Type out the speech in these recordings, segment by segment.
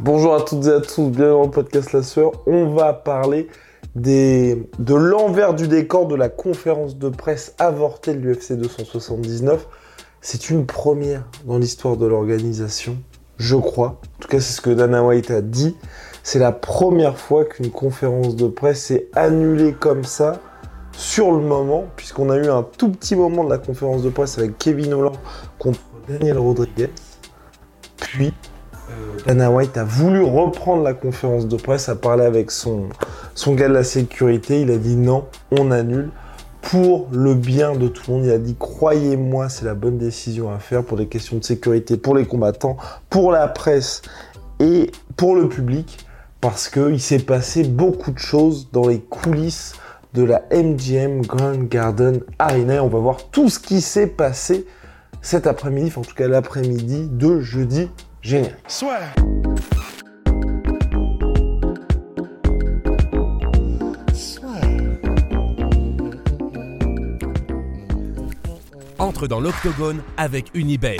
Bonjour à toutes et à tous, bienvenue dans podcast La Sueur. On va parler des, de l'envers du décor de la conférence de presse avortée de l'UFC 279. C'est une première dans l'histoire de l'organisation, je crois. En tout cas, c'est ce que Dana White a dit. C'est la première fois qu'une conférence de presse est annulée comme ça sur le moment, puisqu'on a eu un tout petit moment de la conférence de presse avec Kevin Holland contre Daniel Rodriguez. Puis, Dana White a voulu reprendre la conférence de presse, a parlé avec son, son gars de la sécurité. Il a dit non, on annule pour le bien de tout le monde. Il a dit croyez-moi, c'est la bonne décision à faire pour les questions de sécurité, pour les combattants, pour la presse et pour le public, parce qu'il s'est passé beaucoup de choses dans les coulisses de la MGM Grand Garden Arena. On va voir tout ce qui s'est passé cet après-midi, enfin en tout cas l'après-midi de jeudi générique. Soit. Entre dans l'octogone avec Unibet.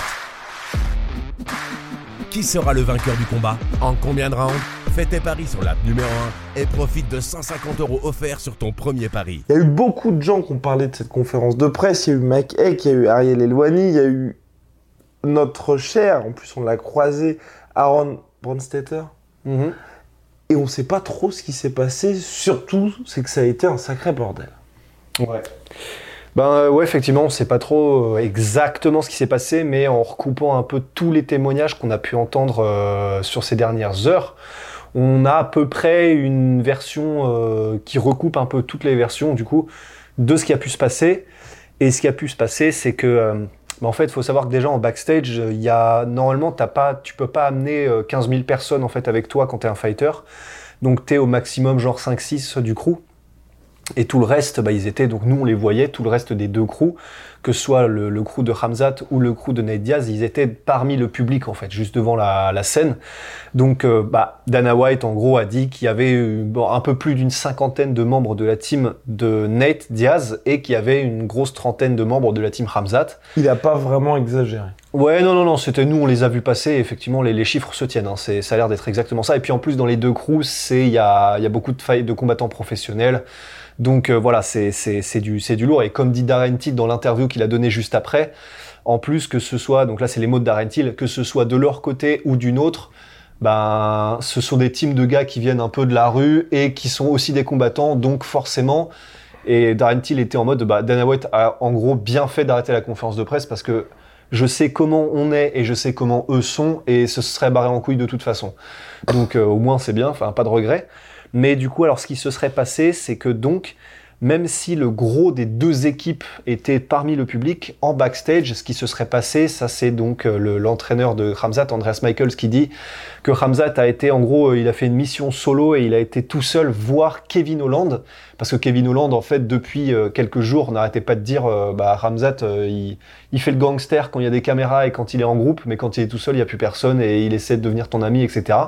Qui sera le vainqueur du combat? En combien de rounds? Fais tes paris sur l'app numéro 1 et profite de 150 euros offerts sur ton premier pari. Il y a eu beaucoup de gens qui ont parlé de cette conférence de presse. Il y a eu Mike Eck, il y a eu Ariel Elwani, il y a eu notre cher, en plus on l'a croisé, Aaron Bronstetter. Mhm. Et on ne sait pas trop ce qui s'est passé. Surtout, c'est que ça a été un sacré bordel. Ouais. Ben euh, ouais, effectivement, on sait pas trop euh, exactement ce qui s'est passé, mais en recoupant un peu tous les témoignages qu'on a pu entendre euh, sur ces dernières heures, on a à peu près une version euh, qui recoupe un peu toutes les versions du coup de ce qui a pu se passer. Et ce qui a pu se passer, c'est que euh, ben, en fait, il faut savoir que déjà en backstage, il y a normalement t'as pas, tu peux pas amener euh, 15 000 personnes en fait avec toi quand t'es un fighter. Donc t'es au maximum genre 5-6 du crew. Et tout le reste, bah, ils donc nous on les voyait, tout le reste des deux crews, que ce soit le, le crew de Hamzat ou le crew de Nate Diaz, ils étaient parmi le public en fait, juste devant la, la scène. Donc euh, bah, Dana White en gros a dit qu'il y avait bon, un peu plus d'une cinquantaine de membres de la team de Nate Diaz et qu'il y avait une grosse trentaine de membres de la team Hamzat. Il n'a pas vraiment exagéré. Ouais, non, non, non, c'était nous, on les a vus passer. et Effectivement, les, les chiffres se tiennent. Hein, ça a l'air d'être exactement ça. Et puis en plus, dans les deux crews, il y a, y a beaucoup de, failles de combattants professionnels. Donc euh, voilà, c'est, du, du lourd. Et comme dit Darren Till dans l'interview qu'il a donné juste après, en plus que ce soit, donc là c'est les mots de Darren Till, que ce soit de leur côté ou d'une autre, ben ce sont des teams de gars qui viennent un peu de la rue et qui sont aussi des combattants. Donc forcément, et Darren Till était en mode, bah, Dana White a en gros bien fait d'arrêter la conférence de presse parce que je sais comment on est et je sais comment eux sont et ce serait barré en couille de toute façon. Donc euh, au moins c'est bien, enfin pas de regret. Mais du coup, alors ce qui se serait passé, c'est que donc, même si le gros des deux équipes était parmi le public, en backstage, ce qui se serait passé, ça c'est donc euh, le- l'entraîneur de Ramzat, Andreas Michaels, qui dit que Ramzat a été, en gros, euh, il a fait une mission solo et il a été tout seul voir Kevin Holland, parce que Kevin Holland, en fait, depuis euh, quelques jours, n'arrêtait pas de dire, bah, Ramzat, il, fait le gangster quand il y a des caméras et quand il est en groupe, mais quand il est tout seul, il n'y a plus personne et il essaie de devenir ton ami, etc.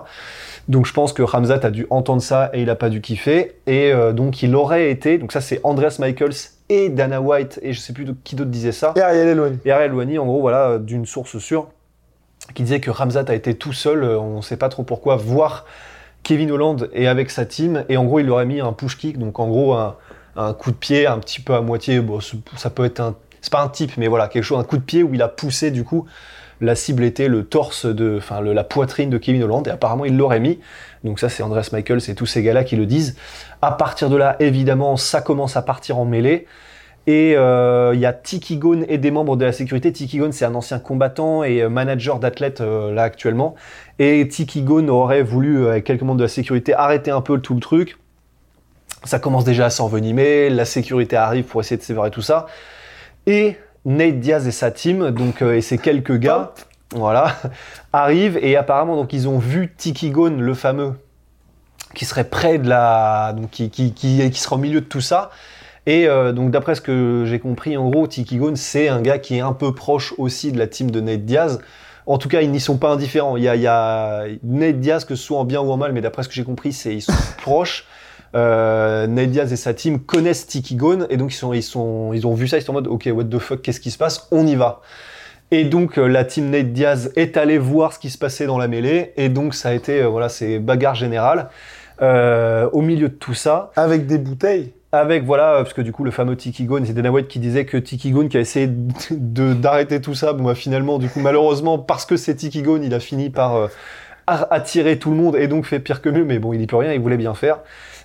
Donc je pense que Ramzat a dû entendre ça et il a pas dû kiffer. Et donc il aurait été, donc ça c'est Andreas Michaels et Dana White, et je sais plus qui d'autre disait ça. Et Ariel Elwani. Et Ariel Wani, en gros, voilà, d'une source sûre, qui disait que Ramzat a été tout seul, euh, on ne sait pas trop pourquoi, voir Kevin Holland et avec sa team, et en gros, il leur a mis un push kick, donc en gros, un, un coup de pied, un petit peu à moitié, bon, ça peut être un, c'est pas un type, mais voilà, quelque chose, un coup de pied où il a poussé, du coup, la cible était le torse de, enfin, la poitrine de Kevin Holland, et apparemment, il l'aurait mis. Donc ça, c'est Andreas Michaels et tous ces gars-là qui le disent. À partir de là, évidemment, ça commence à partir en mêlée. Et euh, il y a Tiki Gone et des membres de la sécurité. Tiki Gone, c'est un ancien combattant et euh, manager d'athlètes euh, là actuellement. Et Tiki Gone aurait voulu, euh, avec quelques membres de la sécurité, arrêter un peu tout le truc. Ça commence déjà à s'envenimer. La sécurité arrive pour essayer de séparer tout ça. Et Nate Diaz et sa team, donc et ces quelques gars, voilà, arrivent et apparemment donc ils ont vu Tiki Gone, le fameux, qui serait près de la, donc qui, qui, qui, sera au milieu de tout ça. Et donc d'après ce que j'ai compris, en gros, Tiki Gone, c'est un gars qui est un peu proche aussi de la team de Nate Diaz. En tout cas, ils n'y sont pas indifférents. Il y a, il Nate Diaz, que ce soit en bien ou en mal, mais d'après ce que j'ai compris, c'est ils sont proches. Euh, Nate Diaz et sa team connaissent Tiki Gone et donc ils sont, ils sont, ils ont vu ça, ils sont en mode ok, what the fuck, qu'est-ce qui se passe? On y va. Et donc euh, la team Nate Diaz est allée voir ce qui se passait dans la mêlée et donc ça a été euh, voilà, c'est bagarre générale. Euh, au milieu de tout ça, Avec des bouteilles. avec voilà, parce que du coup le fameux Tiki Gone, c'est Dana White qui disait que Tiki Gone qui a essayé de d'arrêter tout ça, bon bah, finalement du coup malheureusement parce que c'est Tiki Gone, il a fini par euh, attirer tout le monde et donc fait pire que mieux, mais bon il y peut rien, il voulait bien faire.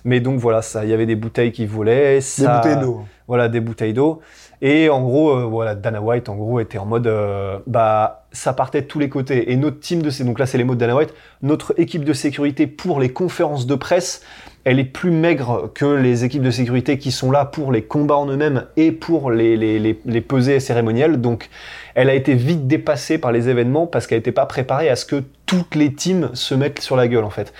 Mais donc voilà, ça, il y avait des bouteilles qu'il voulait, Des bouteilles d'eau. voilà, des bouteilles d'eau. Et en gros, euh, voilà, Dana White, en gros, était en mode, euh, bah, ça partait de tous les côtés. Et notre team de, donc là, c'est les mots de Dana White, notre équipe de sécurité pour les conférences de presse, elle est plus maigre que les équipes de sécurité qui sont là pour les combats en eux-mêmes et pour les, les, les, les pesées cérémonielles. Donc, elle a été vite dépassée par les événements parce qu'elle n'était pas préparée à ce que toutes les teams se mettent sur la gueule, en fait.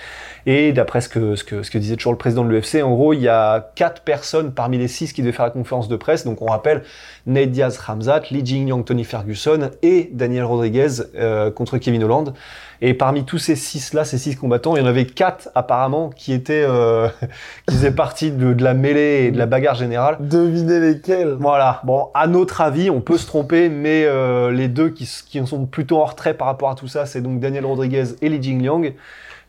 Et d'après ce que, ce, que, ce que disait toujours le président de l'UFC, en gros, il y a quatre personnes parmi les six qui devaient faire la conférence de presse. Donc on rappelle Nate Diaz, Ramzat, Lee Jingyang, Tony Ferguson et Daniel Rodriguez euh, contre Kevin Holland. Et parmi tous ces six-là, ces six combattants, il y en avait quatre apparemment qui étaient, euh, qui faisaient partie de, de la mêlée et de la bagarre générale. Devinez lesquels. Voilà. Bon, à notre avis, on peut se tromper, mais euh, les deux qui, qui en sont plutôt en retrait par rapport à tout ça, c'est donc Daniel Rodriguez et Li Jingliang.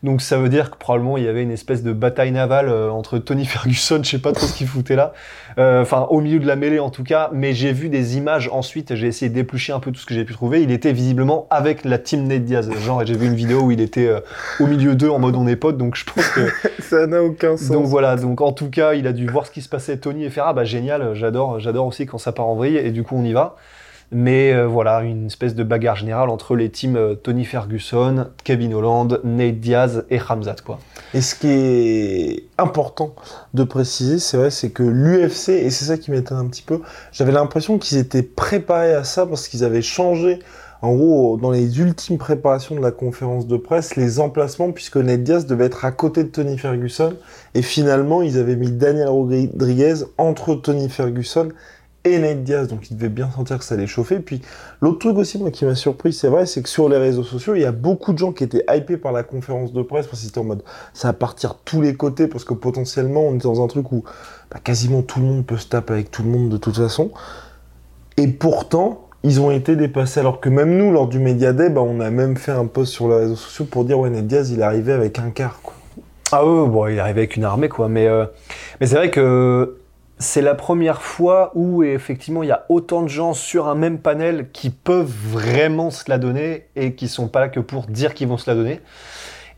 Donc ça veut dire que probablement il y avait une espèce de bataille navale euh, entre Tony Ferguson, je sais pas trop ce qu'il foutait là, Euh, enfin au milieu de la mêlée en tout cas, mais j'ai vu des images ensuite, j'ai essayé d'éplucher un peu tout ce que j'ai pu trouver, il était visiblement avec la team Nate Diaz, genre j'ai vu une vidéo où il était euh, au milieu d'eux en mode on est potes, donc je pense que Ça n'a aucun sens. donc voilà, donc en tout cas, il a dû voir ce qui se passait. Tony et ah bah génial, j'adore, j'adore aussi quand ça part en vrille. Et du coup on y va. Mais euh, voilà, une espèce de bagarre générale entre les teams euh, Tony Ferguson, Kevin Holland, Nate Diaz et Ramzat quoi. Et ce qui est important de préciser, c'est vrai, c'est que l'UFC, et c'est ça qui m'étonne un petit peu, j'avais l'impression qu'ils étaient préparés à ça parce qu'ils avaient changé, en gros, dans les ultimes préparations de la conférence de presse, les emplacements, puisque Ned Diaz devait être à côté de Tony Ferguson, et finalement, ils avaient mis Daniel Rodriguez entre Tony Ferguson et Diaz, donc il devait bien sentir que ça allait chauffer. Puis l'autre truc aussi, moi, qui m'a surpris, c'est vrai, c'est que sur les réseaux sociaux, il y a beaucoup de gens qui étaient hypés par la conférence de presse, parce qu'ils étaient en mode, ça va partir tous les côtés, parce que potentiellement, on est dans un truc où bah, quasiment tout le monde peut se taper avec tout le monde de toute façon. Et pourtant, ils ont été dépassés, alors que même nous, lors du Media Day, bah, on a même fait un post sur les réseaux sociaux pour dire, ouais, Nate Diaz, il est arrivé avec un quart, quoi. Ah ouais, bon, il est arrivé avec une armée quoi, mais euh, mais c'est vrai que c'est la première fois où effectivement il y a autant de gens sur un même panel qui peuvent vraiment se la donner et qui sont pas là que pour dire qu'ils vont se la donner.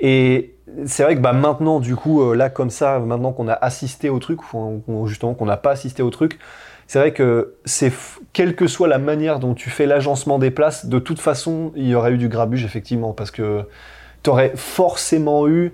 Et c'est vrai que bah, maintenant, du coup, euh, là, comme ça, maintenant qu'on a assisté au truc, ou justement qu'on n'a pas assisté au truc, c'est vrai que c'est quelle que soit la manière dont tu fais l'agencement des places, de toute façon, il y aurait eu du grabuge, effectivement, parce que tu aurais forcément eu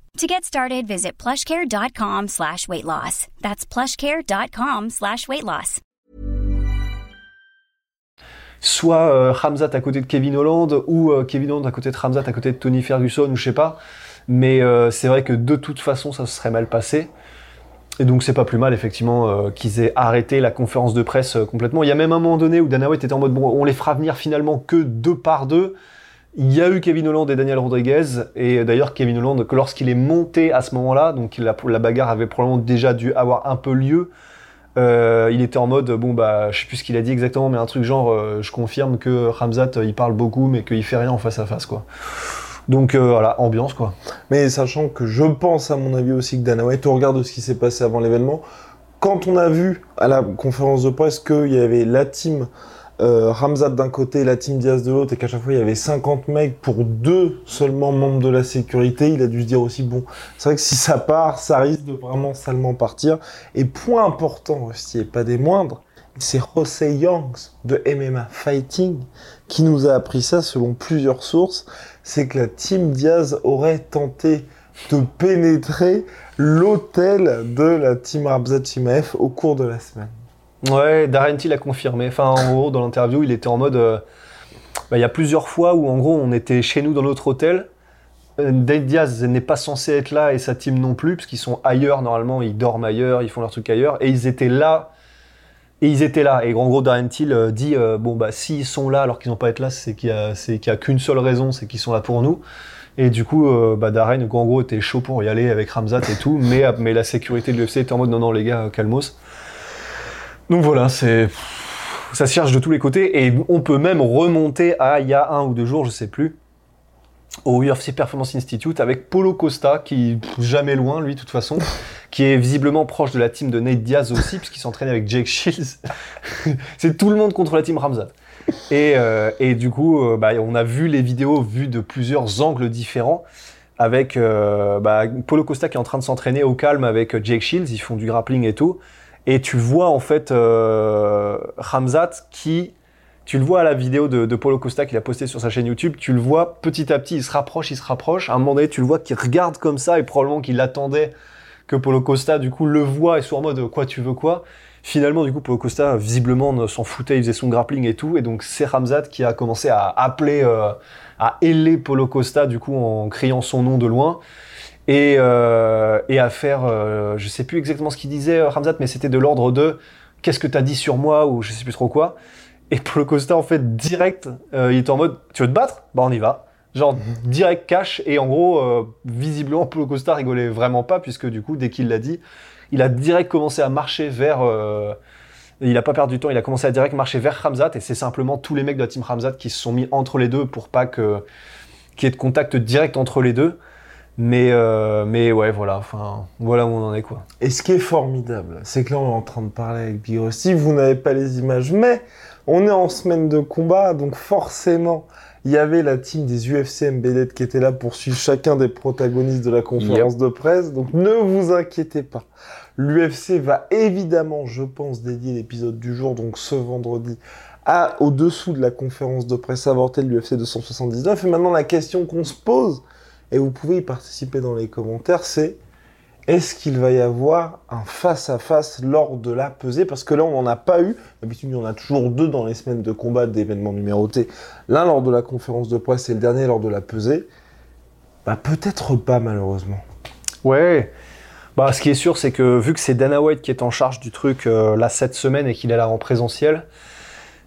To get started, visit plushcare.com slash weight loss. That's plushcare.com slash weight loss. soit euh, Hamzat à côté de Kevin Holland ou euh, Kevin Holland à côté de Hamzat à côté de Tony Ferguson ou je sais pas. Mais euh, c'est vrai que de toute façon ça se serait mal passé. Et donc c'est pas plus mal effectivement euh, qu'ils aient arrêté la conférence de presse complètement. Il y a même un moment donné où Dana White était en mode bon on les fera venir finalement que deux par deux. Il y a eu Kevin Holland et Daniel Rodriguez et d'ailleurs Kevin Holland que lorsqu'il est monté à ce moment-là, donc la, bagarre avait probablement déjà dû avoir un peu lieu. Euh, il était en mode bon bah je sais plus ce qu'il a dit exactement mais un truc genre euh, je confirme que Ramzat euh, il parle beaucoup mais qu'il fait rien en face à face quoi. Donc voilà ambiance quoi. Mais sachant que je pense, à mon avis aussi, que Dana White, au regard ce qui s'est passé avant l'événement, quand on a vu à la conférence de presse qu'il y avait la team euh, Ramzat d'un côté, la team Diaz de l'autre, et qu'à chaque fois il y avait 50 mecs pour deux seulement membres de la sécurité, il a dû se dire aussi, bon, c'est vrai que si ça part, ça risque de vraiment salement partir. Et point important aussi, et pas des moindres, c'est José Youngs de MMA Fighting qui nous a appris ça selon plusieurs sources, c'est que la team Diaz aurait tenté de pénétrer l'hôtel de la team Ramzat Chimaev au cours de la semaine. Ouais, Darren Till a confirmé. Enfin, en gros, dans l'interview, il était en mode. euh, bah, il y a plusieurs fois où, en gros, on était chez nous dans notre hôtel. Euh, Dave Diaz n'est pas censé être là et sa team non plus, parce qu'ils sont ailleurs normalement, ils dorment ailleurs, ils font leur truc ailleurs. Et ils étaient là. Et ils étaient là. Et en gros, Darren Till euh, dit euh, bon, bah, s'ils sont là alors qu'ils n'ont pas être là, c'est qu'il y a, qu'une seule raison, c'est qu'ils sont là pour nous. Et du coup, euh, bah, Darren, en gros, était chaud pour y aller avec Ramzat et tout, mais, mais la sécurité de l'UFC était en mode non, non, les gars, calmos. Donc voilà. Ça se cherche de tous les côtés et on peut même remonter à il y a un ou deux jours, je sais plus, au UFC Performance Institute avec Polo Costa, qui jamais loin, lui, de toute façon, qui est visiblement proche de la team de Nate Diaz aussi, puisqu'il s'entraîne avec Jake Shields. c'est tout le monde contre la team Ramzat. Et, euh, et du coup, euh, bah, on a vu les vidéos vues de plusieurs angles différents avec euh, bah, Polo Costa qui est en train de s'entraîner au calme avec Jake Shields, ils font du grappling et tout. Et tu vois en fait euh, Ramzat qui, tu le vois à la vidéo de, de Polo Costa qu'il a posté sur sa chaîne YouTube, tu le vois petit à petit, il se rapproche, il se rapproche. À un moment donné, tu le vois qu'il regarde comme ça et probablement qu'il attendait que Polo Costa du coup le voit et soit en mode quoi tu veux quoi? Finalement, du coup, Polo Costa visiblement s'en foutait, il faisait son grappling et tout, et donc c'est Ramzat qui a commencé à appeler, euh, à héler Polo Costa du coup en criant son nom de loin et, euh, et à faire, euh, je sais plus exactement ce qu'il disait euh, Ramzat, mais c'était de l'ordre de qu'est-ce que t'as dit sur moi ou je sais plus trop quoi. Et Polo Costa en fait direct, euh, il était en mode tu veux te battre? Bah on y va. Genre direct cash et en gros euh, visiblement Polo Costa rigolait vraiment pas puisque du coup dès qu'il l'a dit, il a direct commencé à marcher vers euh, il a pas perdu du temps, il a commencé à direct marcher vers Ramzat et c'est simplement tous les mecs de la team Ramzat qui se sont mis entre les deux pour pas que qu'il y ait de contact direct entre les deux. Mais, euh, mais ouais, voilà, enfin, voilà où on en est, quoi. Et ce qui est formidable, c'est que là, on est en train de parler avec Big Rusty. Vous n'avez pas les images, mais on est en semaine de combat, donc forcément, il y avait la team des UFC Embedded qui était là pour suivre chacun des protagonistes de la conférence de presse. Donc ne vous inquiétez pas. L'UFC va évidemment, je pense, dédier l'épisode du jour, donc ce vendredi, à au-dessous de la conférence de presse avortée de l'UFC 279. Et maintenant, la question qu'on se pose, et vous pouvez y participer dans les commentaires, c'est est-ce qu'il va y avoir un face-à-face lors de la pesée? Parce que là, on n'en a pas eu. D'habitude, il y en a toujours deux dans les semaines de combat d'événements numérotés. L'un lors de la conférence de presse et le dernier lors de la pesée. Bah, peut-être pas, malheureusement. Ouais. Bah, ce qui est sûr, c'est que vu que c'est Dana White qui est en charge du truc euh, là cette semaine et qu'il est là en présentiel,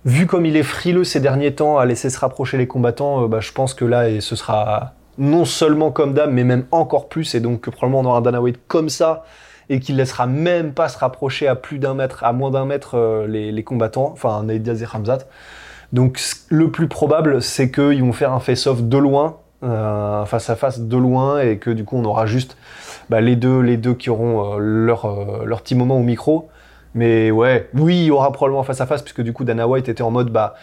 vu comme il est frileux ces derniers temps à laisser se rapprocher les combattants, euh, bah, je pense que là, et ce sera non seulement comme d'hab, mais même encore plus, et donc que probablement on aura un Dana White comme ça, et qu'il laissera même pas se rapprocher à plus d'un mètre, à moins d'un mètre euh, les, combattants, enfin Nate Diaz et. Donc le plus probable, c'est qu'ils vont faire un face-off de loin, euh, un face-à-face de loin, et que du coup on aura juste bah, les, deux, les deux qui auront euh, leur, leur petit moment au micro. Mais ouais, oui, il y aura probablement un face-à-face, puisque du coup Dana White était en mode bah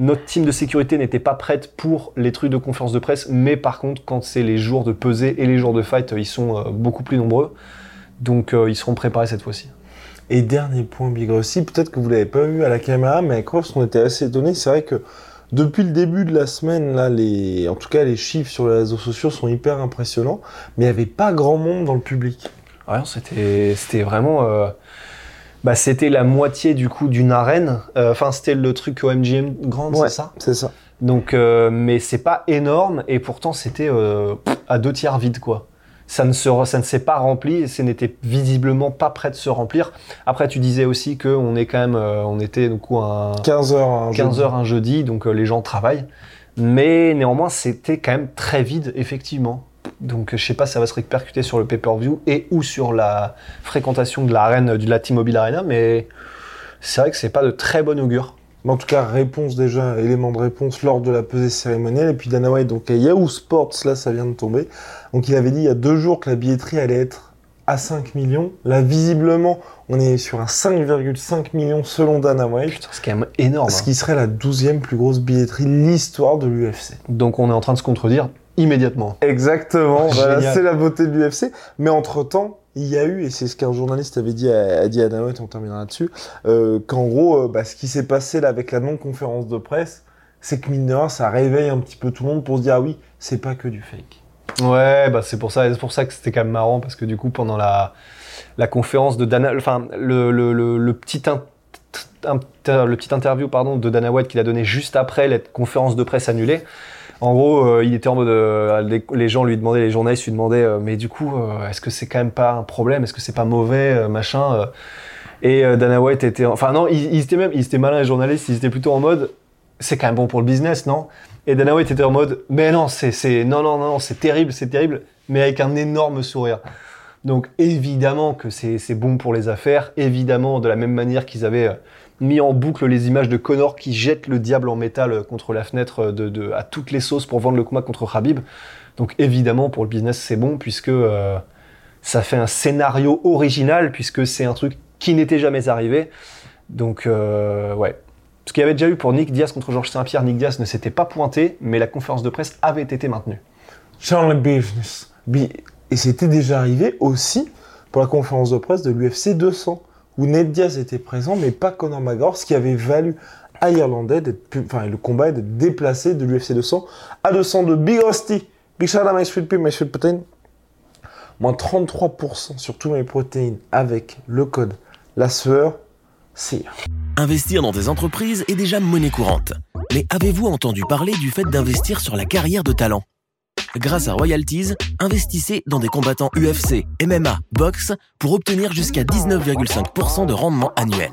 notre team de sécurité n'était pas prête pour les trucs de conférence de presse, mais par contre, quand c'est les jours de pesée et les jours de fight, ils sont euh, beaucoup plus nombreux. Donc euh, ils seront préparés cette fois-ci. Et dernier point, Big Rossi, peut-être que vous l'avez pas vu à la caméra, mais avec Ross, on était assez étonnés. C'est vrai que depuis le début de la semaine, là, les, en tout cas, les chiffres sur les réseaux sociaux sont hyper impressionnants, mais il n'y avait pas grand monde dans le public. Ouais, non, c'était c'était vraiment. euh, Bah, c'était la moitié du coup d'une arène. Euh, Enfin, c'était le truc au MGM Grand, Ouais. c'est ça? C'est ça. Donc, euh, mais c'est pas énorme et pourtant c'était euh, à deux tiers vide quoi. Ça ne, se, ça ne s'est pas rempli et ce n'était visiblement pas prêt de se remplir. Après, tu disais aussi que on est quand même, on était du coup un 15 heures. un 15 jeudi. heures un jeudi, donc les gens travaillent. Mais néanmoins, c'était quand même très vide effectivement. Donc, je sais pas, si ça va se répercuter sur le pay-per-view et ou sur la fréquentation de l'arène du la T-Mobile Arena, mais c'est vrai que c'est pas de très bon augure. Mais en tout cas, réponse déjà, élément de réponse lors de la pesée cérémonielle. Et puis Dana White, donc à Yahoo Sports, là, ça vient de tomber. Donc il avait dit il y a deux jours que la billetterie allait être à 5 millions. Là, visiblement, on est sur un 5,5 millions selon Dana White. Putain, c'est quand même énorme. Ce hein. qui serait la 12e plus grosse billetterie de l'histoire de l'UFC. Donc on est en train de se contredire immédiatement. Exactement, voilà, c'est la beauté de l'UFC. Mais entre-temps, il y a eu, et c'est ce qu'un journaliste avait dit à, a dit à Dana White, on terminera là-dessus, euh, qu'en gros, euh, bah, ce qui s'est passé là avec la non-conférence de presse, c'est que mine de rien, ça réveille un petit peu tout le monde pour se dire, ah oui, c'est pas que du fake. Ouais, bah c'est pour ça, c'est pour ça que c'était quand même marrant parce que du coup pendant la, la conférence de Dana, enfin le, le, le, le petit in- inter- le petit interview pardon de Dana White qu'il a donné juste après la conférence de presse annulée. En gros, euh, il était en mode, euh, les, gens lui demandaient, les journalistes lui demandaient, euh, mais du coup, est-ce que c'est quand même pas un problème, est-ce que c'est pas mauvais, machin. Et Dana White était, enfin non, ils, ils étaient même, ils étaient malins les journalistes, ils étaient plutôt en mode, c'est quand même bon pour le business, non? Et Dana White était en mode, mais non, c'est, non, non, non, c'est terrible, c'est terrible, mais avec un énorme sourire. Donc évidemment que c'est, bon pour les affaires, évidemment de la même manière qu'ils avaient mis en boucle les images de Connor qui jette le diable en métal euh, contre la fenêtre euh, de, à toutes les sauces pour vendre le combat contre Khabib. Donc évidemment pour le business c'est bon puisque euh, ça fait un scénario original puisque c'est un truc qui n'était jamais arrivé. Donc ouais. Ce qu'il y avait déjà eu pour Nick Diaz contre Georges Saint-Pierre, Nick Diaz ne s'était pas pointé, mais la conférence de presse avait été maintenue. Charles Business. Et c'était déjà arrivé aussi pour la conférence de presse de l'UFC 200, où Ned Diaz était présent, mais pas Conor McGregor, ce qui avait valu à Irlandais d'être, pu- enfin, le combat d'être déplacé de l'UFC 200 à 200 de Big Rusty. Sweet protein. Moins 33% sur tous mes protéines avec le code la sueur, c'est Investir dans des entreprises est déjà monnaie courante. Mais avez-vous entendu parler du fait d'investir sur la carrière de talent? Grâce à Royalties, investissez dans des combattants UFC, MMA, boxe pour obtenir jusqu'à 19,5% de rendement annuel.